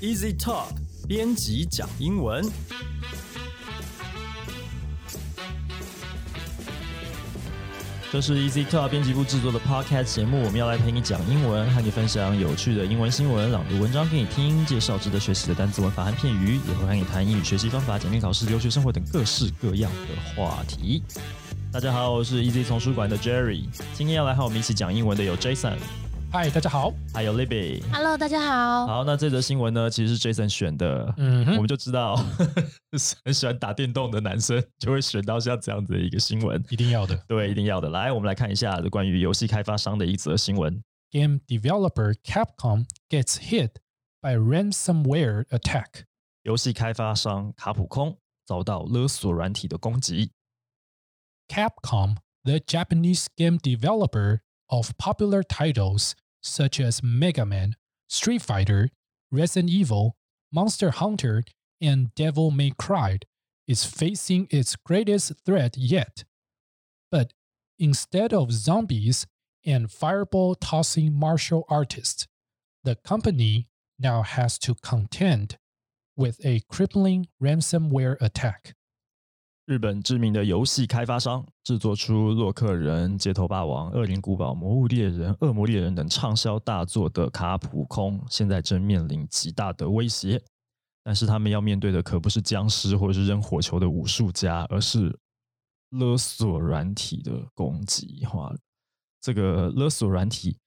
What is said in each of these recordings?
Easy Talk 编辑讲英文。这是 Easy Talk 编辑部制作的 Podcast 节目，我们要来陪你讲英文，和你分享有趣的英文新闻，朗读文章给你听，介绍值得学习的单词、文法和片语，也会和你谈英语学习方法、简便考试、留学生活等各式各样的话题。大家好，我是 Easy 丛书馆的 Jerry，今天要来和我们一起讲英文的有 Jason，嗨，大家好。还有 Libby。Hello，大家好。好，那这则新闻呢，其实是 Jason 选的，嗯哼我们就知道很 喜欢打电动的男生就会选到像这样子的一个新闻。一定要的。对，一定要的。来，我们来看一下关于游戏开发商的一则新闻。Game developer Capcom gets hit by ransomware attack. 游戏开发商卡普空遭到勒索软体的攻击。Capcom, the Japanese game developer of popular titles such as Mega Man, Street Fighter, Resident Evil, Monster Hunter, and Devil May Cry, is facing its greatest threat yet. But instead of zombies and fireball tossing martial artists, the company now has to contend with a crippling ransomware attack. 日本知名的游戏开发商制作出《洛克人》《街头霸王》《恶灵古堡》《魔物猎人》《恶魔猎人》等畅销大作的卡普空，现在正面临极大的威胁。但是他们要面对的可不是僵尸或者是扔火球的武术家，而是勒索软体的攻击。哇，这个勒索软体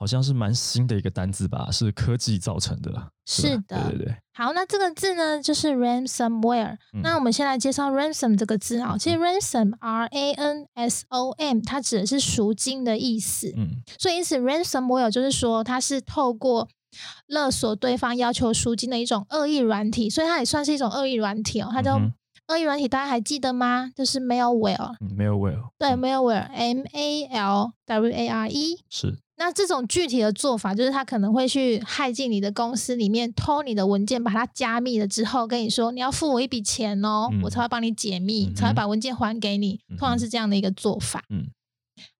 好像是蛮新的一个单字吧？是科技造成的。吧是的对对对。好，那这个字呢，就是 ransomware。嗯那我们先来介绍 ransom 这个字啊。其实 ransom R A N S O M 它指的是赎金的意思，嗯所以因此 ransomware 就是说它是透过勒索对方要求赎金的一种恶意软体，所以它也算是一种恶意软体哦。它叫嗯恶意软体，大家还记得吗？就是 malware，嗯，没有 will，对嗯，malware，M A L W A R E。是那这种具体的做法，就是他可能会去害进你的公司里面，偷你的文件，把它加密了之后，跟你说你要付我一笔钱哦，嗯我才会帮你解密，嗯才会把文件还给你。通常是这样的一个做法。嗯，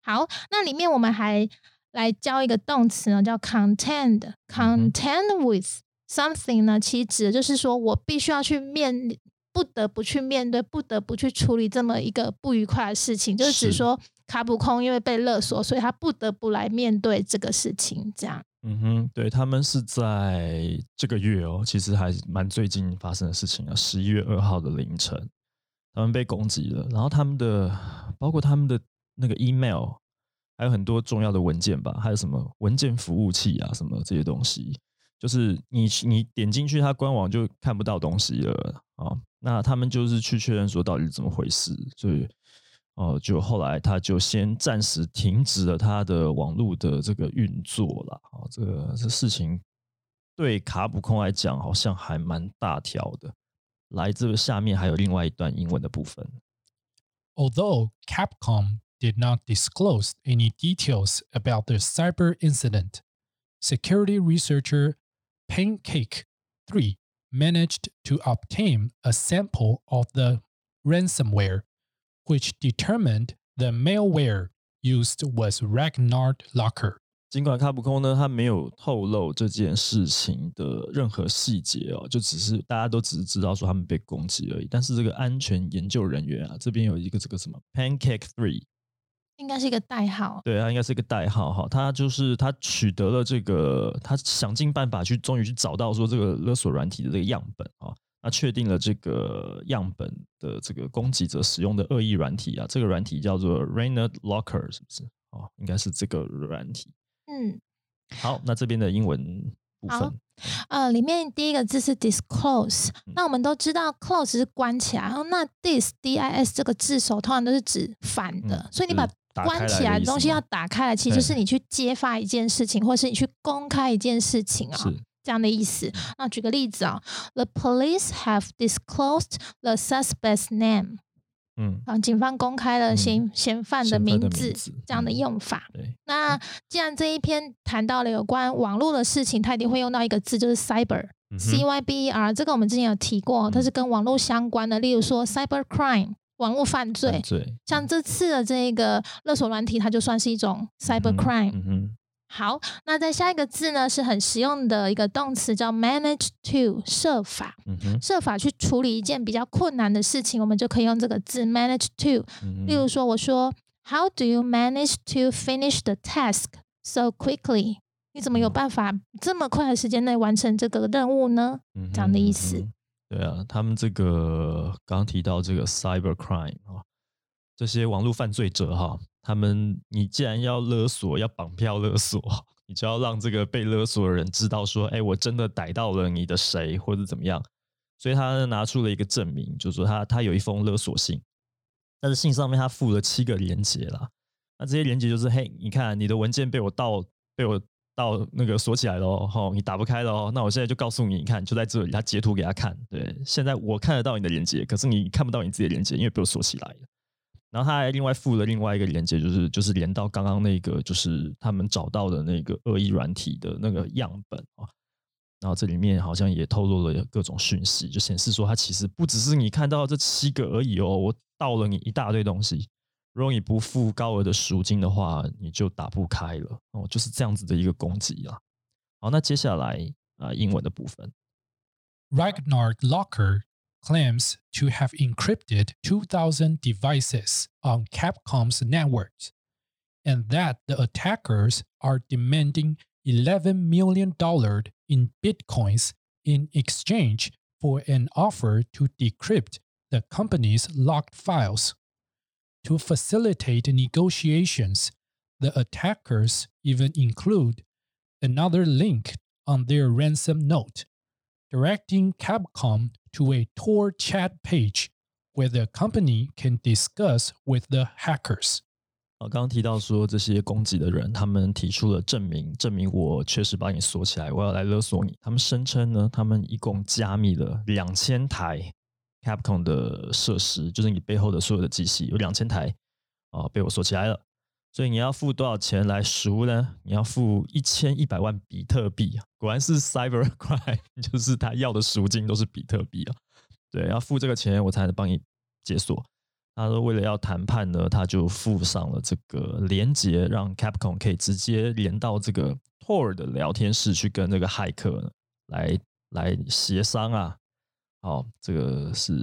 好，那里面我们还来教一个动词呢，叫 contend。contend with something 呢，其实指的就是说我必须要去面。不得不去面对，不得不去处理这么一个不愉快的事情，就是指是说卡普空因为被勒索，所以他不得不来面对这个事情。这样，嗯哼，对他们是在这个月哦，其实还蛮最近发生的事情啊，十一月二号的凌晨，他们被攻击了，然后他们的包括他们的那个 email，还有很多重要的文件吧，还有什么文件服务器啊，什么这些东西，就是你你点进去它官网就看不到东西了啊。那他们就是去确认说到底怎么回事，所以哦，就后来他就先暂时停止了他的网络的这个运作了。哦，这个这事情对卡普空来讲好像还蛮大条的。来，这个下面还有另外一段英文的部分。Although Capcom did not disclose any details about the cyber incident, security researcher Pancake3 managed to obtain a sample of the ransomware, which determined the malware used was Ragnar Locker. 尽管卡普空呢，他没有透露这件事情的任何细节哦，就只是大家都只是知道说他们被攻击而已。但是这个安全研究人员啊，这边有一个这个什么 Pancake Three，应该是一个代号。对，他应该是一个代号哈。他就是他取得了这个，他想尽办法去，终于去找到说这个勒索软体的这个样本啊。那确定了这个样本的这个攻击者使用的恶意软体啊，这个软体叫做 Rainer Locker，是不是？哦，应该是这个软体。嗯，好，那这边的英文部好。分，呃，里面第一个字是 disclose，嗯。那我们都知道 close 是关起来，然后那 dis d i s 这个字首通常都是指反的，嗯所以你把关起来来的东西要打开来，其实就是你去揭发一件事情，或是你去公开一件事情啊、是这样的意思。那举个例子啊，The police have disclosed the suspect's name。嗯，啊，警方公开了嗯嫌嫌犯的嫌犯的名字，这样的嗯用法。对，那既然这一篇谈到了有关网络的事情，它一定会用到一个字，就是 cyber。嗯 C 哼 Y B E R 这个我们之前有提过，它嗯是跟网络相关的，例如说 cyber crime 网络犯罪像这次的这个勒索软体，它就算是一种 cyber crime。嗯哼，好，那在下一个字呢，是很实用的一个动词，叫 manage to，设法嗯，设法去处理一件比较困难的事情，我们就可以用这个字 manage to。嗯例如说，我说 How do you manage to finish the task so quickly？你怎么有嗯办法这么快的时间内完成这个任务呢？嗯这样的意思哼对啊，他们这个刚刚提到这个 cyber crime 啊，这些网络犯罪者哈，他们你既然要勒索，要绑票勒索，你就要让这个被勒索的人知道说，哎，我真的逮到了你的谁或者怎么样，所以他拿出了一个证明，就是说他他有一封勒索信，但是信上面他附了七个连接啦，那这些连接就是，嘿，你看你的文件被我盗，被我盗那个锁起来了哦，你打不开了哦，那我现在就告诉你，你看就在这里，他截图给他看，对，现在我看得到你的连接，可是你看不到你自己的连接，因为被我锁起来了。然后他还另外附了另外一个连接，就是就是连到刚刚那个就是他们找到的那个恶意软体的那个样本啊。然后这里面好像也透露了各种讯息，就显示说它其实不只是你看到这七个而已哦，我盗了你一大堆东西。如果你不付高额的赎金的话，你就打不开了哦，就是这样子的一个攻击啊。好，那接下来啊、英文的部分，Ragnar Locker claims to have encrypted 2,000 devices on Capcom's networks, and that the attackers are demanding $11 million in bitcoins in exchange for an offer to decrypt the company's locked files. To facilitate negotiations, the attackers even include another link on their ransom note directing Capcom to a Tor chat page where the company can discuss with the hackers. 啊，刚刚提到说这些攻击的人，他们提出了证明，证明我确实把你锁起来，我要来勒索你。他们声称呢，他们一共加密了两千台 Capcom 的设施，就是你背后的所有的机器，有两千台啊、被我锁起来了。所以你要付多少钱来赎呢？你要付一千一百万比特币啊！果然是 cyber crime，就是他要的赎金都是比特币啊。对，要付这个钱我才能帮你解锁。他说为了要谈判呢，他就附上了这个连接，让 Capcom 可以直接连到这个 Tor 的聊天室去跟那个骇客来来协商啊。好，这个是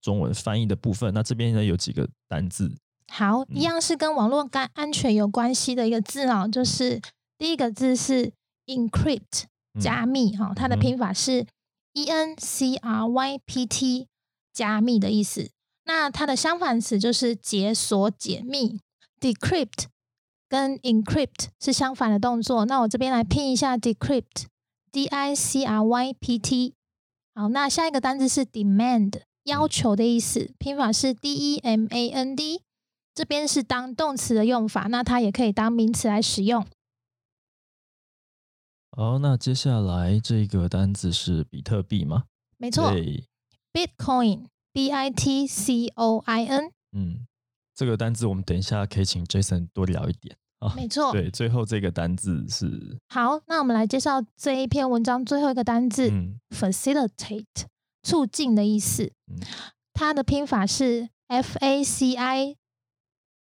中文翻译的部分。那这边呢有几个单字，好，嗯一样是跟网络干安全有关系的一个字哦，就是第一个字是 encrypt 嗯加密哈、它的拼法是 e n c r y p t 加密的意思。那它的相反词就是解锁、解密，decrypt 跟 encrypt 是相反的动作。那我这边来拼一下 decrypt，d i c r y p t。好，那下一个单字是 demand，要求的意思，拼法是 d e m a n d。这边是当动词的用法，那它也可以当名词来使用。好，那接下来这个单字是比特币吗？没错，，Bitcoin，B I T C O I N，嗯，这个单字我们等一下可以请 Jason 多聊一点啊。没错。对，最后这个单字是好，那我们来介绍这一篇文章最后一个单字、嗯 facilitate，促进的意思。嗯它的拼法是 F A C I，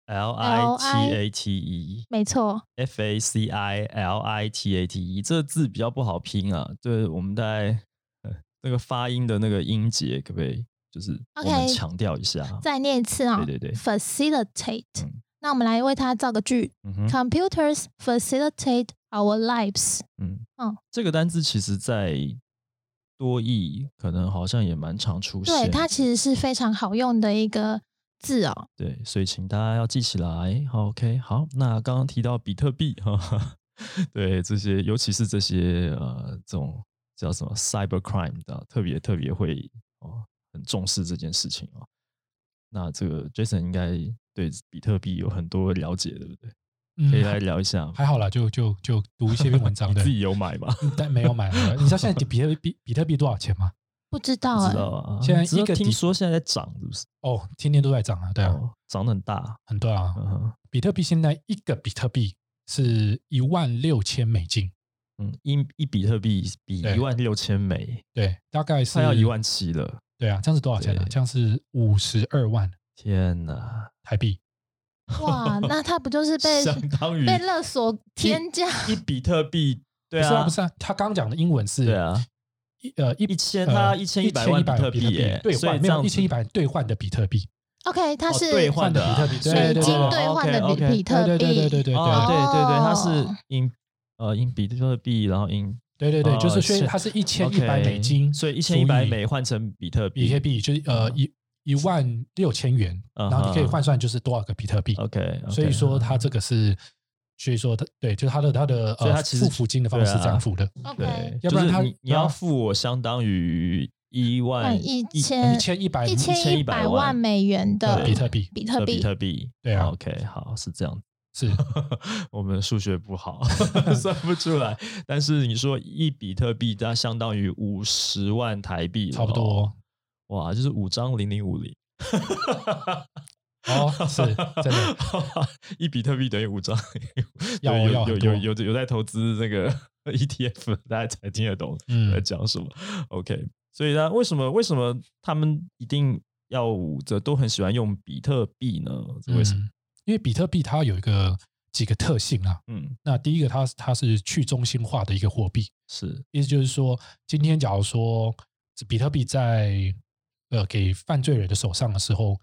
L I T A T E。没错。F A C I L I T A T E 这个字比较不好拼啊，对我们在呃那个发音的那个音节，可不可以就是我们 OK 强调一下？再念一次啊、对对对 facilitate、嗯那我们来为它造个句、嗯，Computers facilitate our lives。嗯嗯这个单字其实在多义可能好像也蛮常出现对，它其实是非常好用的一个字哦。对，所以请大家要记起来。好，OK，好，那刚刚提到比特币哈，对这些，尤其是这些呃这种叫什么 cyber crime 的，特别特别会哦很重视这件事情哦。那这个 Jason 应该对比特币有很多了解，对不对？嗯可以来聊一下。还好啦，就就就读一些篇文章 你自，己有买吗？嗯但没有买。你知道现在比特币比特币多少钱吗？不知道不哎、知道啊，现在只一个听说现在在涨，是不是？哦，天天都在涨啊，对啊，哦，涨得很大。很多啊。嗯哼，比特币现在一个比特币是一万六千美金，嗯，一一比特币比对一万六千美，对，大概是快要一万七了。对啊，这样是多少钱呢、对这样是五十二万天哪！台币。哇，那 他不就是被相当于被勒索天价？一比特币，对不是啊，啊，不是啊，他刚刚讲的英文是对啊，一呃一一千它一千一百万比特币兑换没有一千一百兑换的比特币，OK，它哦是兑换的啊比特币，对水晶对对兑换的比比特币，对对对对对哦，对对对，它是银呃银比特币，然后银对对对，哦就是所以它是一千一百美金，所以一千一百美换成比特币，比特币就是呃一一万六千元，嗯然后你可以换算就是多少个比特币。OK，所以说它这个是，所以说他对，就是他的他的呃所以它其实付福金的方式对啊。这样付的，OK，对，要不然他就是你你要啊。付我相当于一万换一千一千一百一千一百万美元的对。比特币，的比比特币，特币，对啊，OK，好，是这样。是。我们数学不好，算不出来。但是你说一比特币，它相当于五十万台币差不多哇，就是五张零零五零。哦，是真的，一比特币等于五张，有有有有有有在投资这个 ETF，大家才听得懂嗯在讲什么。OK，所以呢，为什么为什么他们一定要这都很喜欢用比特币呢？这为什么？嗯因为比特币它有一个几个特性啊。嗯，那第一个它，它是去中心化的一个货币，是意思就是说，今天假如说这比特币在呃给犯罪人的手上的时候，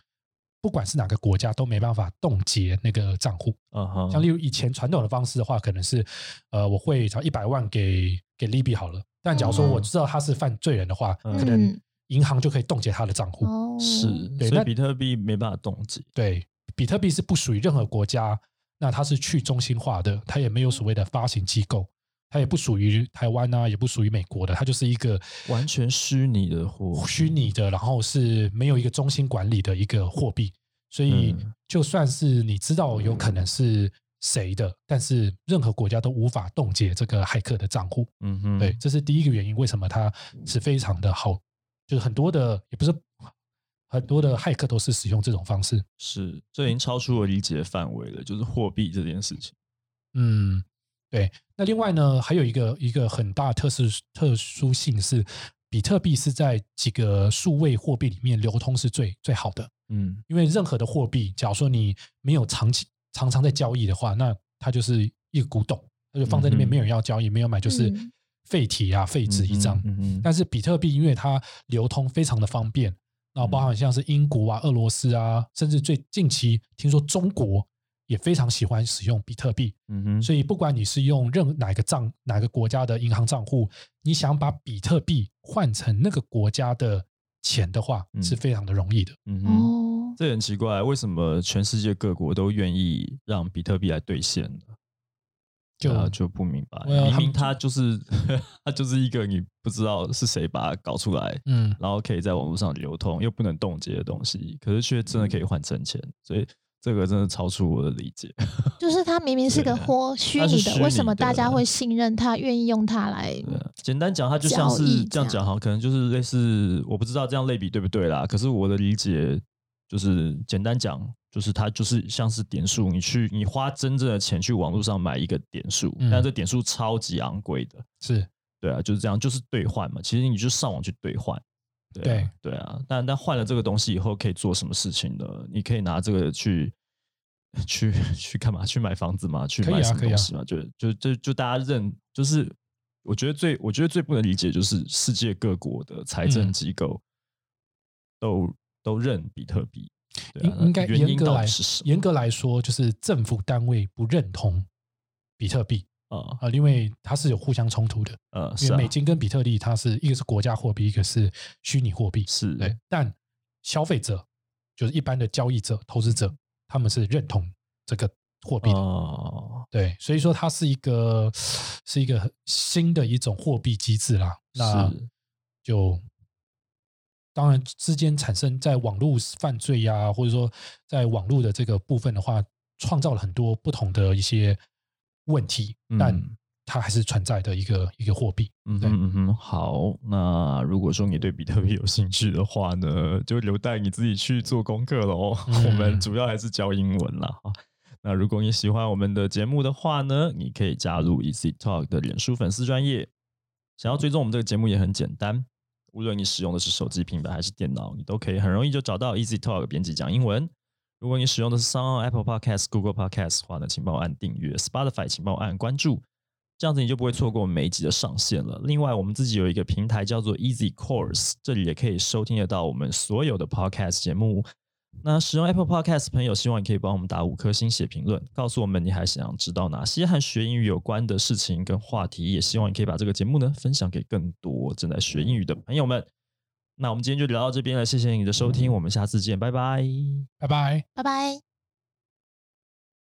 不管是哪个国家都没办法冻结那个账户。嗯哼，像例如以前传统的方式的话，可能是呃我会找一百万给给利比好了，但假如说嗯。我知道他是犯罪人的话，嗯。可能嗯。银行就可以冻结他的账户。哦，是，对那所以比特币没办法冻结。对，比特币是不属于任何国家，那它是去中心化的，它也没有所谓的发行机构，它也不属于台湾啊，也不属于美国的，它就是一个完全虚拟的货虚拟的，然后是没有一个中心管理的一个货币，所以嗯就算是你知道有可能是谁的，但是任何国家都无法冻结这个骇客的账户。嗯哼，对，这是第一个原因，为什么它是非常的好，就是很多的也不是很多的骇客都是使用这种方式。是，这已经超出我理解的范围了，就是货币这件事情。嗯，对。那另外呢，还有一个一个很大的特殊特殊性是，比特币是在几个数位货币里面流通是最最好的。嗯因为任何的货币，假如说你没有长期常常在交易的话，那它就是一个古董，它就放在那边，没有人要交易，没有买就是嗯废铁啊、废纸一张。嗯嗯，但是比特币因为它流通非常的方便，那包含像是英国啊、俄罗斯啊，甚至最近期听说中国也非常喜欢使用比特币，嗯哼，所以不管你是用任哪个账哪个国家的银行账户，你想把比特币换成那个国家的钱的话，嗯。是非常的容易的。嗯哼，哦，这很奇怪，为什么全世界各国都愿意让比特币来兑现呢？就啊就不明白，明明它就是 它就是一个你不知道是谁把它搞出来，嗯，然后可以在网络上流通又不能冻结的东西，可是却真的可以换成钱，所以这个真的超出我的理解。就是它明明是个对活虚拟的，为什么大家会信任它，愿意用它来？简单讲，它就像是这样讲，好，可能就是类似，我不知道这样类比对不对啦。可是我的理解就是，简单讲，就是它就是像是点数，你去你花真正的钱去网络上买一个点数，嗯但这点数超级昂贵的，是对啊，就是这样，就是兑换嘛。其实你就上网去兑换，对啊对啊。但但换了这个东西以后，可以做什么事情呢？你可以拿这个去。去去干嘛？去买房子吗？去买什么东西吗？就就就就大家认，就是我觉得最我觉得最不能理解就是世界各国的财政嗯机构都、都认比特币，对啊应应该严格来严格来说，就是政府单位不认同比特币啊啊、因为它是有互相冲突的。呃因为美金跟比特币，它是一个是国家货币，一个是虚拟货币。是对，但消费者就是一般的交易者、投资者，他们是认同这个货币的。哦对，所以说它是一个是一个新的一种货币机制啦。那就当然之间产生在网络犯罪呀、或者说在网络的这个部分的话，创造了很多不同的一些问题，但嗯它还是存在的一个一个货币。嗯嗯嗯，好。那如果说你对比特币有兴趣的话呢，就留待你自己去做功课喽。嗯 我们主要还是教英文啦。哈那如果你喜欢我们的节目的话呢，你可以加入 Easy Talk 的脸书粉丝专业。想要追踪我们这个节目也很简单，无论你使用的是手机、平板还是电脑，你都可以很容易就找到 Easy Talk 编辑讲英文。如果你使用的是 Sound Apple Podcast、Google Podcast 的话呢，请帮我按订阅；Spotify 请帮我按关注，这样子你就不会错过每一集的上线了。另外，我们自己有一个平台叫做 Easy Course，这里也可以收听得到我们所有的 Podcast 节目。那使用 Apple Podcast 朋友，希望你可以帮我们打五颗星、写评论，告诉我们你还想知道哪些和学英语有关的事情跟话题。也希望你可以把这个节目呢分享给更多正在学英语的朋友们。那我们今天就聊到这边了，谢谢你的收听，我们下次见，拜拜。拜拜。拜拜。